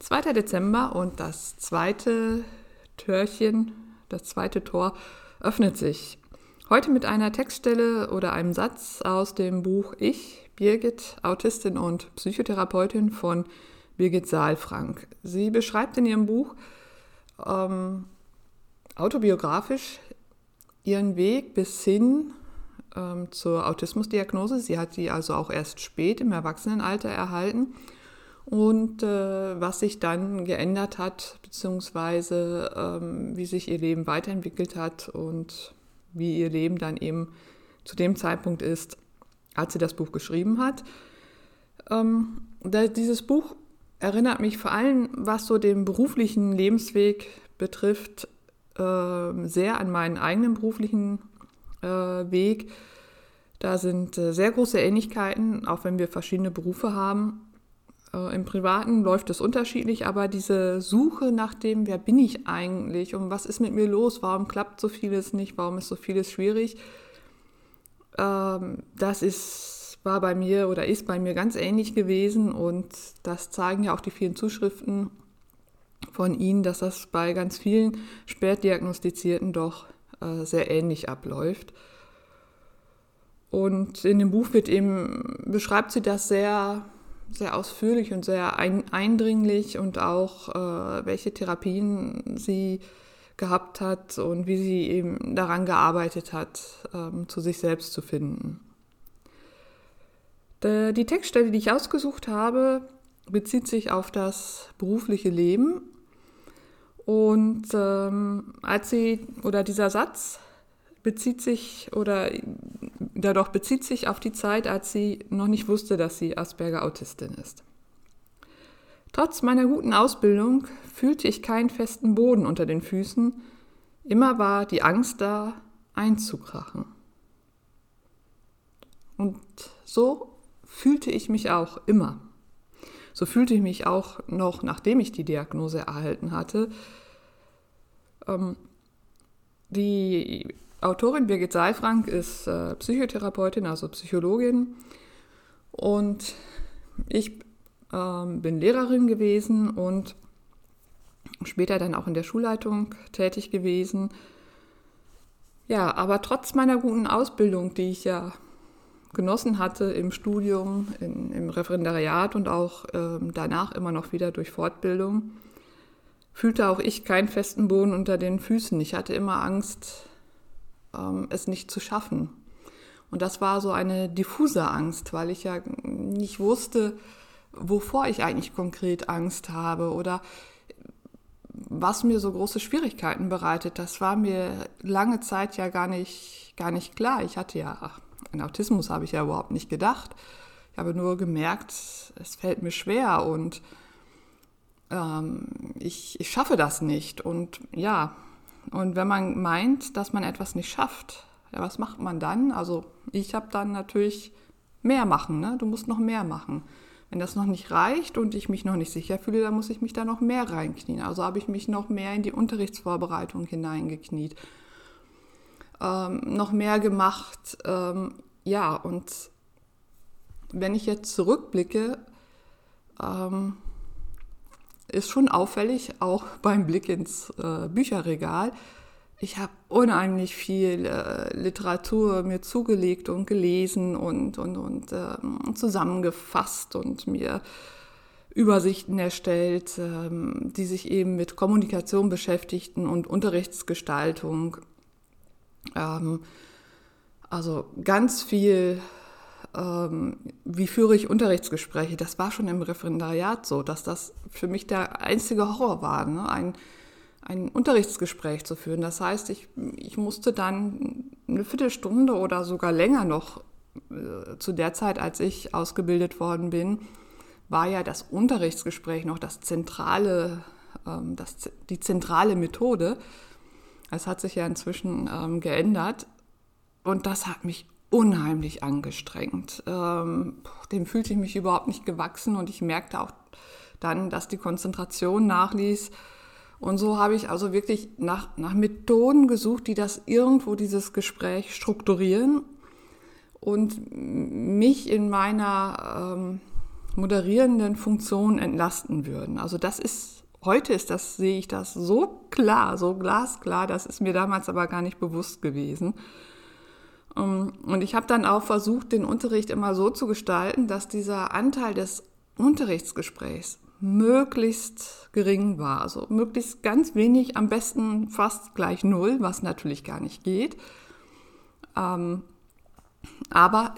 2. Dezember und das zweite Türchen, das zweite Tor öffnet sich. Heute mit einer Textstelle oder einem Satz aus dem Buch Ich, Birgit, Autistin und Psychotherapeutin von Birgit Saalfrank. Sie beschreibt in ihrem Buch ähm, autobiografisch ihren Weg bis hin ähm, zur Autismusdiagnose. Sie hat die also auch erst spät im Erwachsenenalter erhalten und äh, was sich dann geändert hat, beziehungsweise ähm, wie sich ihr Leben weiterentwickelt hat und wie ihr Leben dann eben zu dem Zeitpunkt ist, als sie das Buch geschrieben hat. Ähm, da, dieses Buch erinnert mich vor allem, was so den beruflichen Lebensweg betrifft, äh, sehr an meinen eigenen beruflichen äh, Weg. Da sind äh, sehr große Ähnlichkeiten, auch wenn wir verschiedene Berufe haben. Äh, Im Privaten läuft es unterschiedlich, aber diese Suche nach dem, wer bin ich eigentlich und was ist mit mir los, warum klappt so vieles nicht, warum ist so vieles schwierig, ähm, das ist, war bei mir oder ist bei mir ganz ähnlich gewesen und das zeigen ja auch die vielen Zuschriften von Ihnen, dass das bei ganz vielen Spätdiagnostizierten doch äh, sehr ähnlich abläuft. Und in dem Buch wird eben, beschreibt sie das sehr sehr ausführlich und sehr ein, eindringlich und auch, äh, welche Therapien sie gehabt hat und wie sie eben daran gearbeitet hat, ähm, zu sich selbst zu finden. De, die Textstelle, die ich ausgesucht habe, bezieht sich auf das berufliche Leben. Und ähm, als sie, oder dieser Satz bezieht sich, oder dadurch bezieht sich auf die Zeit, als sie noch nicht wusste, dass sie Asperger-Autistin ist. Trotz meiner guten Ausbildung fühlte ich keinen festen Boden unter den Füßen. Immer war die Angst da, einzukrachen. Und so fühlte ich mich auch immer. So fühlte ich mich auch noch, nachdem ich die Diagnose erhalten hatte. Ähm, die Autorin Birgit Seifrank ist äh, Psychotherapeutin, also Psychologin. Und ich ähm, bin Lehrerin gewesen und später dann auch in der Schulleitung tätig gewesen. Ja, aber trotz meiner guten Ausbildung, die ich ja genossen hatte im Studium, in, im Referendariat und auch ähm, danach immer noch wieder durch Fortbildung, fühlte auch ich keinen festen Boden unter den Füßen. Ich hatte immer Angst, ähm, es nicht zu schaffen. Und das war so eine diffuse Angst, weil ich ja nicht wusste, wovor ich eigentlich konkret Angst habe oder was mir so große Schwierigkeiten bereitet. Das war mir lange Zeit ja gar nicht, gar nicht klar. Ich hatte ja, an Autismus habe ich ja überhaupt nicht gedacht. Ich habe nur gemerkt, es fällt mir schwer und ähm, ich, ich schaffe das nicht. Und ja, und wenn man meint, dass man etwas nicht schafft, ja, was macht man dann? Also ich habe dann natürlich mehr machen. Ne? Du musst noch mehr machen. Wenn das noch nicht reicht und ich mich noch nicht sicher fühle, dann muss ich mich da noch mehr reinknien. Also habe ich mich noch mehr in die Unterrichtsvorbereitung hineingekniet. Ähm, noch mehr gemacht. Ähm, ja, und wenn ich jetzt zurückblicke, ähm, ist schon auffällig, auch beim Blick ins äh, Bücherregal. Ich habe unheimlich viel äh, Literatur mir zugelegt und gelesen und, und, und äh, zusammengefasst und mir Übersichten erstellt, ähm, die sich eben mit Kommunikation beschäftigten und Unterrichtsgestaltung. Ähm, also ganz viel ähm, wie führe ich Unterrichtsgespräche. Das war schon im Referendariat so, dass das für mich der einzige Horror war, ne? ein, ein Unterrichtsgespräch zu führen. Das heißt, ich, ich musste dann eine Viertelstunde oder sogar länger noch äh, zu der Zeit, als ich ausgebildet worden bin, war ja das Unterrichtsgespräch noch das zentrale, ähm, das, die zentrale Methode. Es hat sich ja inzwischen ähm, geändert und das hat mich unheimlich angestrengt. Ähm, dem fühlte ich mich überhaupt nicht gewachsen und ich merkte auch dann, dass die Konzentration nachließ. Und so habe ich also wirklich nach, nach Methoden gesucht, die das irgendwo, dieses Gespräch strukturieren und mich in meiner ähm, moderierenden Funktion entlasten würden. Also das ist, heute ist das, sehe ich das so klar, so glasklar, das ist mir damals aber gar nicht bewusst gewesen. Ähm, und ich habe dann auch versucht, den Unterricht immer so zu gestalten, dass dieser Anteil des Unterrichtsgesprächs möglichst gering war. Also möglichst ganz wenig, am besten fast gleich null, was natürlich gar nicht geht. Ähm, aber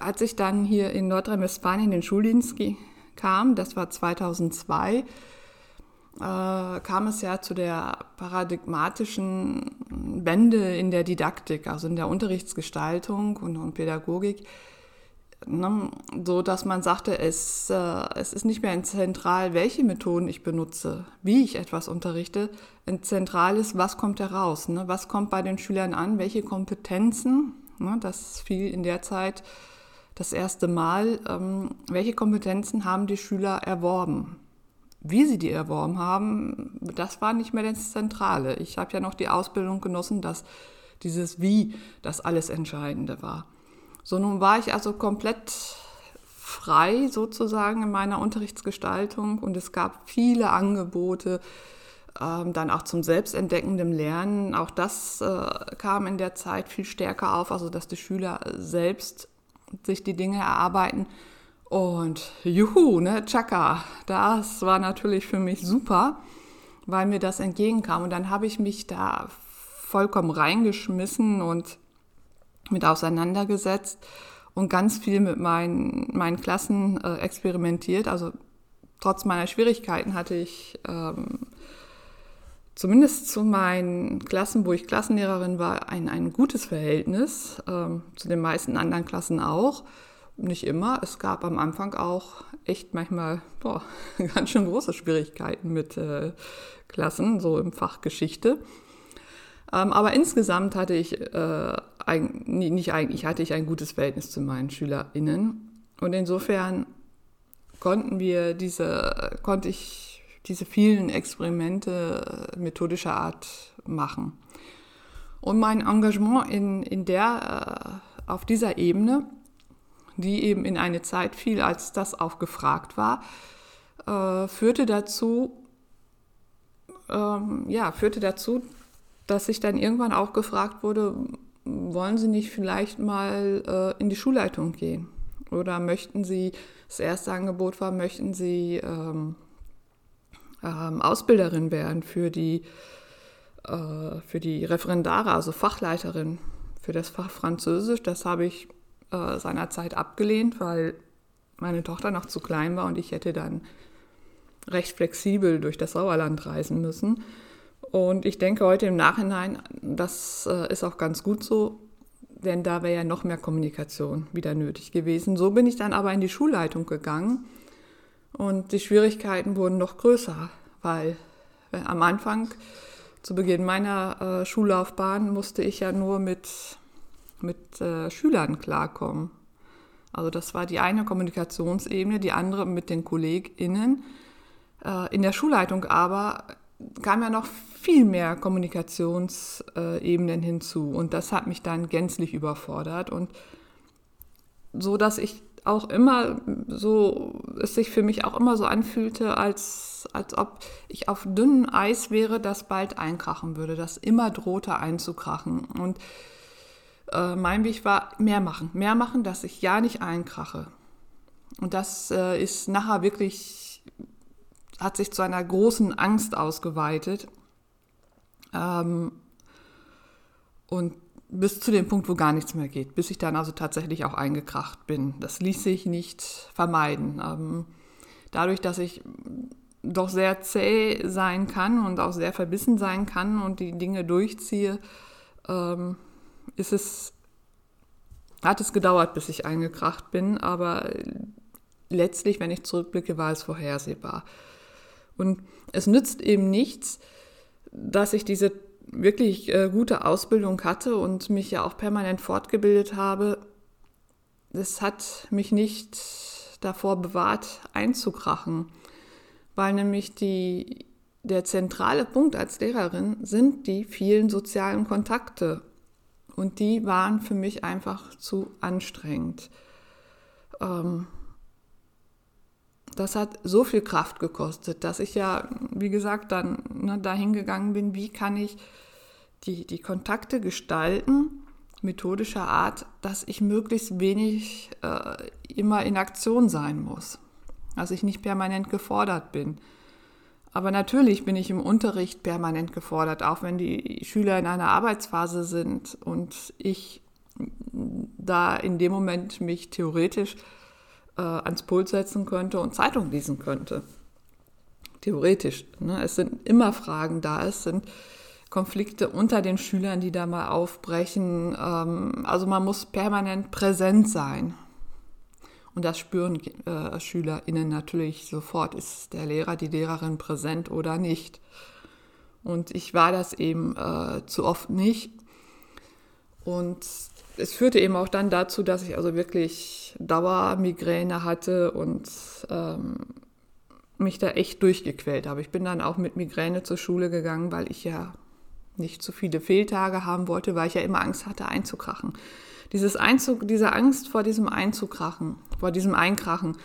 als ich dann hier in Nordrhein-Westfalen in den Schuldienst kam, das war 2002, äh, kam es ja zu der paradigmatischen Wende in der Didaktik, also in der Unterrichtsgestaltung und, und Pädagogik, ne, so dass man sagte, es, äh, es ist nicht mehr zentral, welche Methoden ich benutze, wie ich etwas unterrichte. Zentral ist, was kommt heraus, ne? was kommt bei den Schülern an, welche Kompetenzen Ne? Das fiel in der Zeit das erste Mal. Ähm, welche Kompetenzen haben die Schüler erworben? Wie sie die erworben haben, das war nicht mehr das Zentrale. Ich habe ja noch die Ausbildung genossen, dass dieses Wie das alles Entscheidende war. So nun war ich also komplett frei sozusagen in meiner Unterrichtsgestaltung und es gab viele Angebote, ähm, dann auch zum selbstentdeckenden Lernen. Auch das äh, kam in der Zeit viel stärker auf, also dass die Schüler selbst sich die Dinge erarbeiten. Und juhu, ne, Chaka, das war natürlich für mich super, weil mir das entgegenkam. Und dann habe ich mich da vollkommen reingeschmissen und mit auseinandergesetzt und ganz viel mit meinen, meinen Klassen äh, experimentiert. Also trotz meiner Schwierigkeiten hatte ich ähm, zumindest zu meinen Klassen, wo ich Klassenlehrerin war, ein, ein gutes Verhältnis, ähm, zu den meisten anderen Klassen auch. Nicht immer. Es gab am Anfang auch echt manchmal boah, ganz schön große Schwierigkeiten mit äh, Klassen, so im Fach Geschichte. Ähm, aber insgesamt hatte ich, äh, ein, nicht eigentlich, hatte ich ein gutes Verhältnis zu meinen SchülerInnen. Und insofern konnten wir diese, konnte ich diese vielen Experimente äh, methodischer Art machen. Und mein Engagement in, in der, äh, auf dieser Ebene, die eben in eine Zeit fiel, als das auch gefragt war, äh, führte dazu, ähm, ja, führte dazu, dass ich dann irgendwann auch gefragt wurde, wollen Sie nicht vielleicht mal in die Schulleitung gehen? Oder möchten Sie, das erste Angebot war, möchten Sie ähm, ähm, Ausbilderin werden für die, äh, für die Referendare, also Fachleiterin für das Fach Französisch. Das habe ich äh, seinerzeit abgelehnt, weil meine Tochter noch zu klein war und ich hätte dann recht flexibel durch das Sauerland reisen müssen. Und ich denke heute im Nachhinein, das äh, ist auch ganz gut so, denn da wäre ja noch mehr Kommunikation wieder nötig gewesen. So bin ich dann aber in die Schulleitung gegangen und die Schwierigkeiten wurden noch größer, weil äh, am Anfang, zu Beginn meiner äh, Schullaufbahn, musste ich ja nur mit, mit äh, Schülern klarkommen. Also das war die eine Kommunikationsebene, die andere mit den KollegInnen. Äh, in der Schulleitung aber kam ja noch viel mehr Kommunikationsebenen hinzu und das hat mich dann gänzlich überfordert und so, dass ich auch immer so, es sich für mich auch immer so anfühlte, als, als ob ich auf dünnem Eis wäre, das bald einkrachen würde, das immer drohte einzukrachen. Und äh, mein Weg war, mehr machen, mehr machen, dass ich ja nicht einkrache. Und das äh, ist nachher wirklich, hat sich zu einer großen Angst ausgeweitet. Ähm, und bis zu dem Punkt, wo gar nichts mehr geht, bis ich dann also tatsächlich auch eingekracht bin. Das ließ sich nicht vermeiden. Ähm, dadurch, dass ich doch sehr zäh sein kann und auch sehr verbissen sein kann und die Dinge durchziehe, ähm, ist es, hat es gedauert, bis ich eingekracht bin, aber letztlich, wenn ich zurückblicke, war es vorhersehbar. Und es nützt eben nichts, dass ich diese wirklich äh, gute Ausbildung hatte und mich ja auch permanent fortgebildet habe, das hat mich nicht davor bewahrt, einzukrachen, weil nämlich die, der zentrale Punkt als Lehrerin sind die vielen sozialen Kontakte und die waren für mich einfach zu anstrengend. Ähm, das hat so viel Kraft gekostet, dass ich ja, wie gesagt, dann ne, dahin gegangen bin, wie kann ich die, die Kontakte gestalten, methodischer Art, dass ich möglichst wenig äh, immer in Aktion sein muss, dass ich nicht permanent gefordert bin. Aber natürlich bin ich im Unterricht permanent gefordert, auch wenn die Schüler in einer Arbeitsphase sind und ich da in dem Moment mich theoretisch äh, ans Pult setzen könnte und Zeitung lesen könnte. Theoretisch. Ne? Es sind immer Fragen da, es sind Konflikte unter den Schülern, die da mal aufbrechen. Ähm, also man muss permanent präsent sein. Und das spüren äh, SchülerInnen natürlich sofort. Ist der Lehrer, die Lehrerin präsent oder nicht? Und ich war das eben äh, zu oft nicht. Und es führte eben auch dann dazu, dass ich also wirklich Dauermigräne hatte und ähm, mich da echt durchgequält habe. Ich bin dann auch mit Migräne zur Schule gegangen, weil ich ja nicht zu viele Fehltage haben wollte, weil ich ja immer Angst hatte, einzukrachen. Dieses Einzug, diese Angst vor diesem Einzukrachen, vor diesem Einkrachen,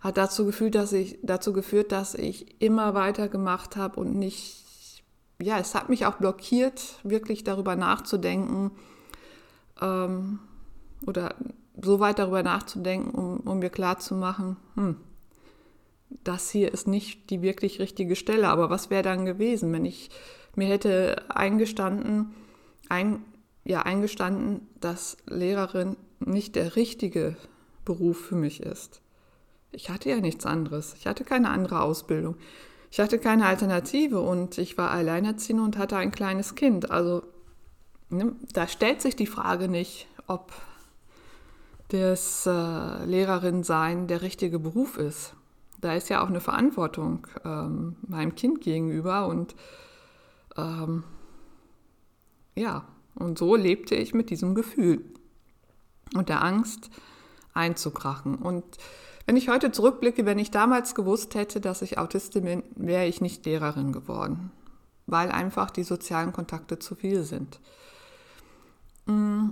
hat dazu geführt, dass ich, dazu geführt, dass ich immer weiter gemacht habe und nicht, ja, es hat mich auch blockiert, wirklich darüber nachzudenken, ähm, oder so weit darüber nachzudenken, um, um mir klarzumachen, hm, das hier ist nicht die wirklich richtige Stelle. Aber was wäre dann gewesen, wenn ich mir hätte eingestanden, ein, ja, eingestanden, dass Lehrerin nicht der richtige Beruf für mich ist? Ich hatte ja nichts anderes. Ich hatte keine andere Ausbildung. Ich hatte keine Alternative und ich war alleinerziehend und hatte ein kleines Kind. Also Ne? Da stellt sich die Frage nicht, ob das äh, Lehrerin sein der richtige Beruf ist. Da ist ja auch eine Verantwortung ähm, meinem Kind gegenüber und ähm, ja, und so lebte ich mit diesem Gefühl und der Angst einzukrachen. Und wenn ich heute zurückblicke, wenn ich damals gewusst hätte, dass ich Autistin bin, wäre ich nicht Lehrerin geworden, weil einfach die sozialen Kontakte zu viel sind. Mm.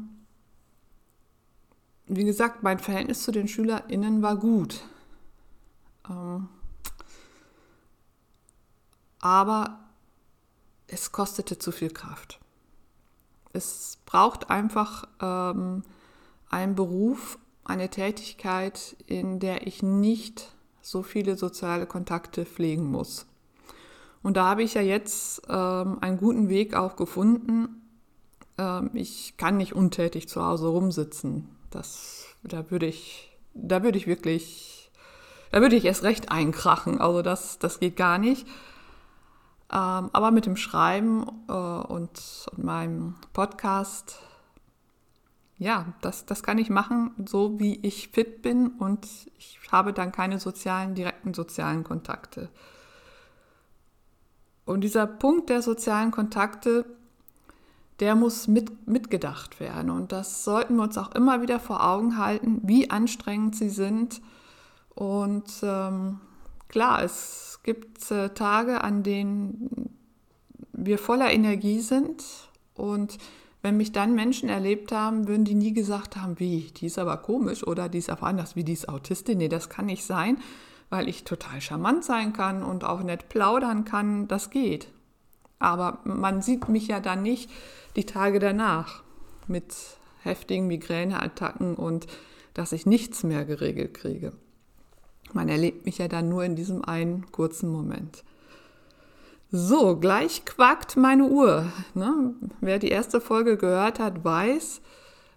Wie gesagt, mein Verhältnis zu den SchülerInnen war gut. Ähm, aber es kostete zu viel Kraft. Es braucht einfach ähm, einen Beruf, eine Tätigkeit, in der ich nicht so viele soziale Kontakte pflegen muss. Und da habe ich ja jetzt ähm, einen guten Weg auch gefunden, ähm, ich kann nicht untätig zu Hause rumsitzen. Das, da würde ich, da würde ich wirklich, da würde ich erst recht einkrachen. Also das, das geht gar nicht. Ähm, aber mit dem Schreiben äh, und, meinem Podcast, ja, das, das kann ich machen, so wie ich fit bin und ich habe dann keine sozialen, direkten sozialen Kontakte. Und dieser Punkt der sozialen Kontakte, der muss mit, mitgedacht werden. Und das sollten wir uns auch immer wieder vor Augen halten, wie anstrengend sie sind. Und ähm, klar, es gibt äh, Tage, an denen wir voller Energie sind. Und wenn mich dann Menschen erlebt haben, würden die nie gesagt haben, wie, die ist aber komisch oder die ist aber anders, wie die ist Autistin. Nee, das kann nicht sein, weil ich total charmant sein kann und auch nett plaudern kann. Das geht. Aber man sieht mich ja dann nicht die Tage danach mit heftigen Migräneattacken und dass ich nichts mehr geregelt kriege. Man erlebt mich ja dann nur in diesem einen kurzen Moment. So, gleich quakt meine Uhr. Ne? Wer die erste Folge gehört hat, weiß,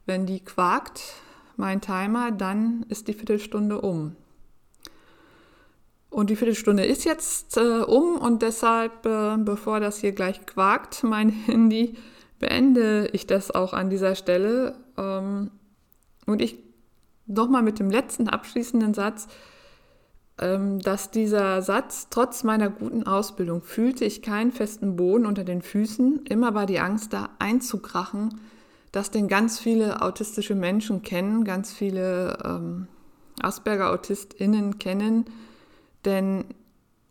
wenn die quakt, mein Timer, dann ist die Viertelstunde um. Und die Viertelstunde ist jetzt äh, um und deshalb, äh, bevor das hier gleich quakt, mein Handy, beende ich das auch an dieser Stelle. Ähm, und ich nochmal mit dem letzten abschließenden Satz, dass dieser Satz, trotz meiner guten Ausbildung, fühlte ich keinen festen Boden unter den Füßen. Immer war die Angst da einzukrachen, dass den ganz viele autistische Menschen kennen, ganz viele ähm, Asperger-AutistInnen kennen, denn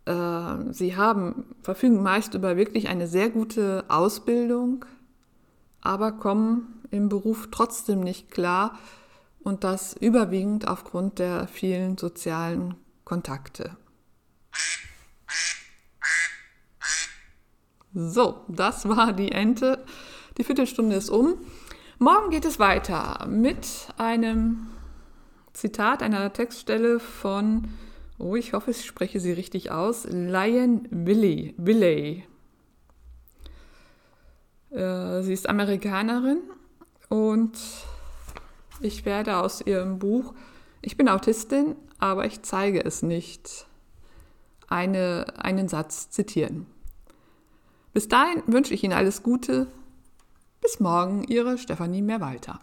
äh, sie haben, verfügen meist über wirklich eine sehr gute Ausbildung, aber kommen im Beruf trotzdem nicht klar und das überwiegend aufgrund der vielen sozialen Kontakte. So, das war die Ente. Die Viertelstunde ist um. Morgen geht es weiter mit einem Zitat einer Textstelle von, oh, ich hoffe, ich spreche sie richtig aus, Lion Willy, Willey. Äh, sie ist Amerikanerin und ich werde aus ihrem Buch, ich bin Autistin, aber ich zeige es nicht, eine, einen Satz zitieren. Bis dahin wünsche ich Ihnen alles Gute. Bis morgen, Ihre Stefanie Mehrwalter.